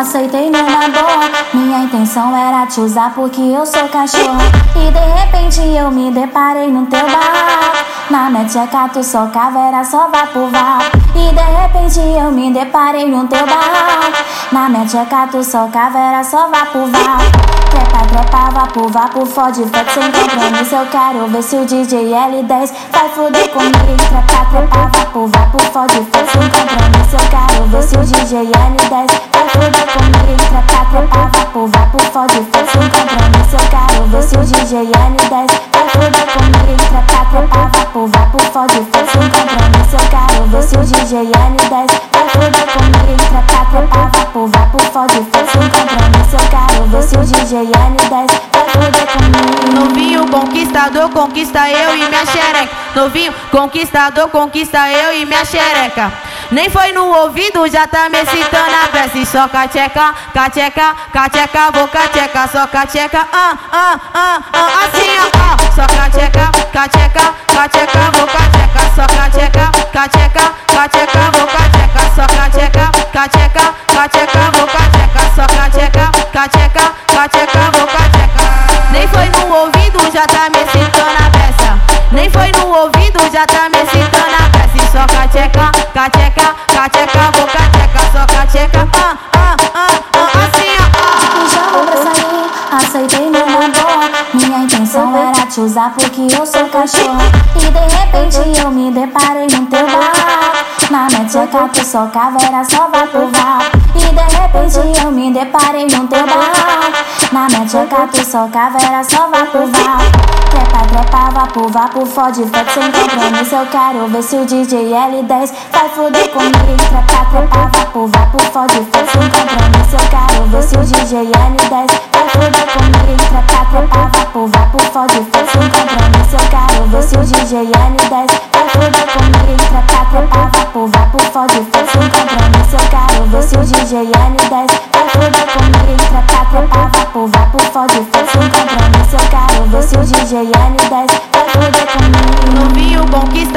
aceitei numa boa. Minha intenção era te usar porque eu sou cachorra. E de repente eu me deparei no teu bar. Na minha tcheca tu só caveira, só vapo. E de repente eu me deparei no teu bar. Na minha tcheca tu só caveira, só vapo. Trepa, trepa, vapo, vapo, fode, fode sem compromisso. Eu quero ver se o DJ L10 vai fuder comigo. Trepa, trepa, vapo, vapo, fode, fode sem compromisso. Eu quero ver se o DJ L10 vai fuder comigo. Trepa, trepa, vapo, vapo, fode, fode sem compromisso. Eu quero ver se o DJ L10 L10 vai fuder comigo. Trepa, trepa, vapo, vapo, fode, fode sem compromisso. Eu quero ver se o DJ L10 vai fuder comigo. Novinho conquistador, conquista eu e minha xereca. Novinho conquistador, conquista eu e minha xereca. Nem foi no ouvido, já tá me excitando a peça. E só cacheca, cacheca, cacheca, vou cacheca, só cacheca, ah, ah, ah, ah, assim, ah. Só cacheca, cacheca, cacheca, vou cacheca, só cacheca, cacheca, já tá me excitando a peça. E só cacheca, cacheca, cacheca, vou cacheca, só cacheca, ah, ah, ah, ah, assim, ó, Me chamou pra sair, aceitei numa boa. Minha intenção era te usar porque eu sou cachorra. E de repente eu me deparei no teu bar. Na tcheca tu só caveira, só vá. E de repente eu me deparei no teu bar. Na tcheca tu só caveira, só vapo. Trepa, trepa, vapo, vapo, fode, fode sem compromisso. Eu quero ver se o DJ L10 vai fuder comigo. Trepa, trepa, vapo, vapo, fode, fode sem compromisso. Eu quero ver se o DJ L10 vai fuder comigo. Trepa, trepa, vapo,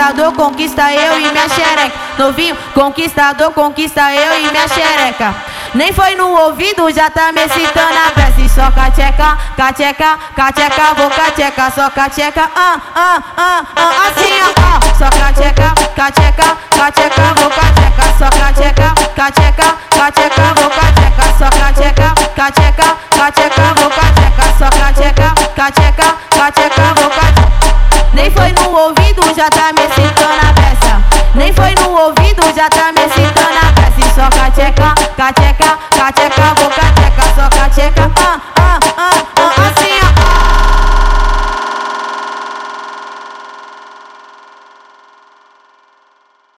conquistador, conquista eu e minha xereca. Novinho conquistador, conquista eu e minha xereca. Nem foi no ouvido, já tá me excitando a peça. E só cacheca, cacheca, cacheca, vou cacheca, só cacheca, ah, ah, ah, ah, assim, ah. Só cacheca, cacheca, cacheca, vou cacheca, só cacheca, cacheca, cacheca, vou cacheca, só cacheca, cacheca, cacheca, ouvido, já tá me excitando a peça. Nem foi no ouvido, já tá me excitando a peça. E só cacheca, cacheca, cacheca, vou cacheca, só cacheca, ah,